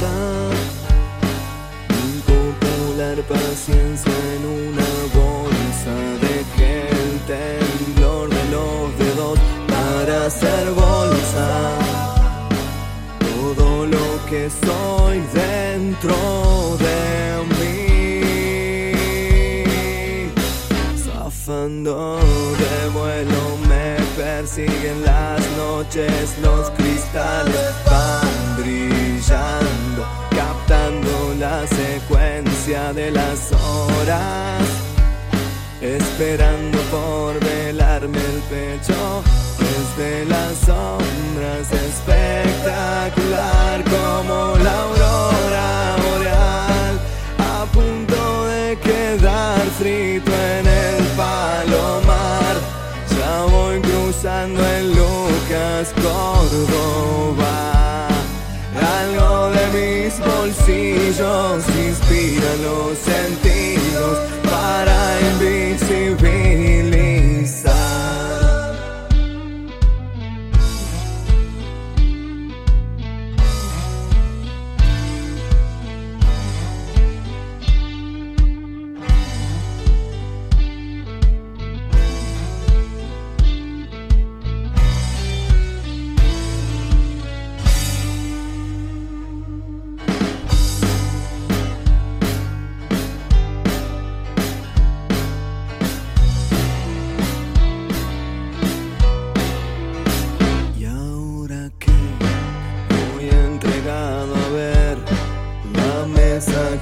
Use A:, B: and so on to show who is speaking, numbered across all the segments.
A: libertad popular paciencia en una bolsa de gel, temblor de los dedos para hacer bolsa. Todo lo que soy dentro de mí, zafando de vuelo me persiguen las noches, los cristales. De las horas, esperando por velarme el pecho. Desde las sombras espectacular como la aurora boreal a punto de quedar frito en el palomar ya voy cruzando en Lucas Córdoba bolsillos inspira los sentidos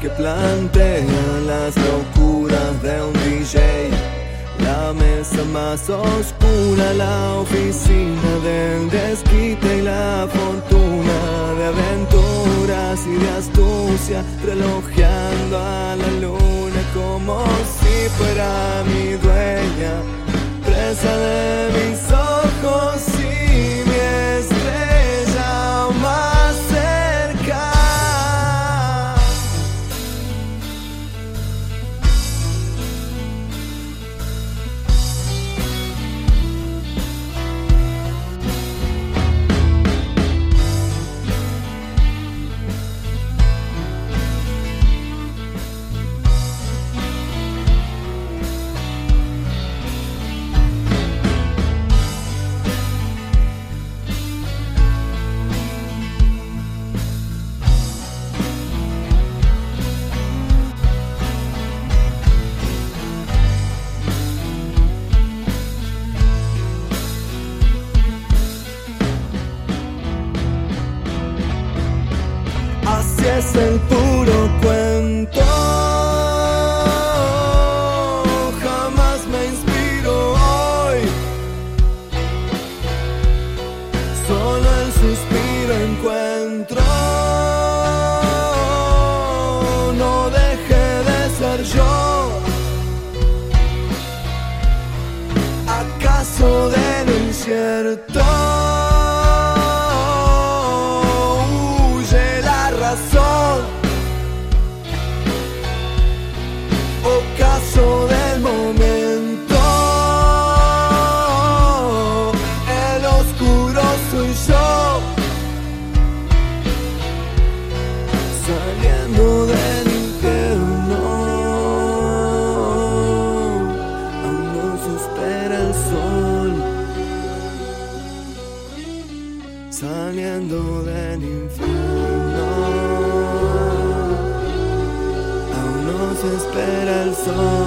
A: que plantea las locuras de un DJ, la mesa más oscura, la oficina del desquite y la fortuna de aventuras y de astucia, relojeando a la luna como si fuera mi dueña presa de mis es el puro cuento. Jamás me inspiro hoy. Solo el suspiro encuentro. No deje de ser yo. ¿Acaso del incierto? So.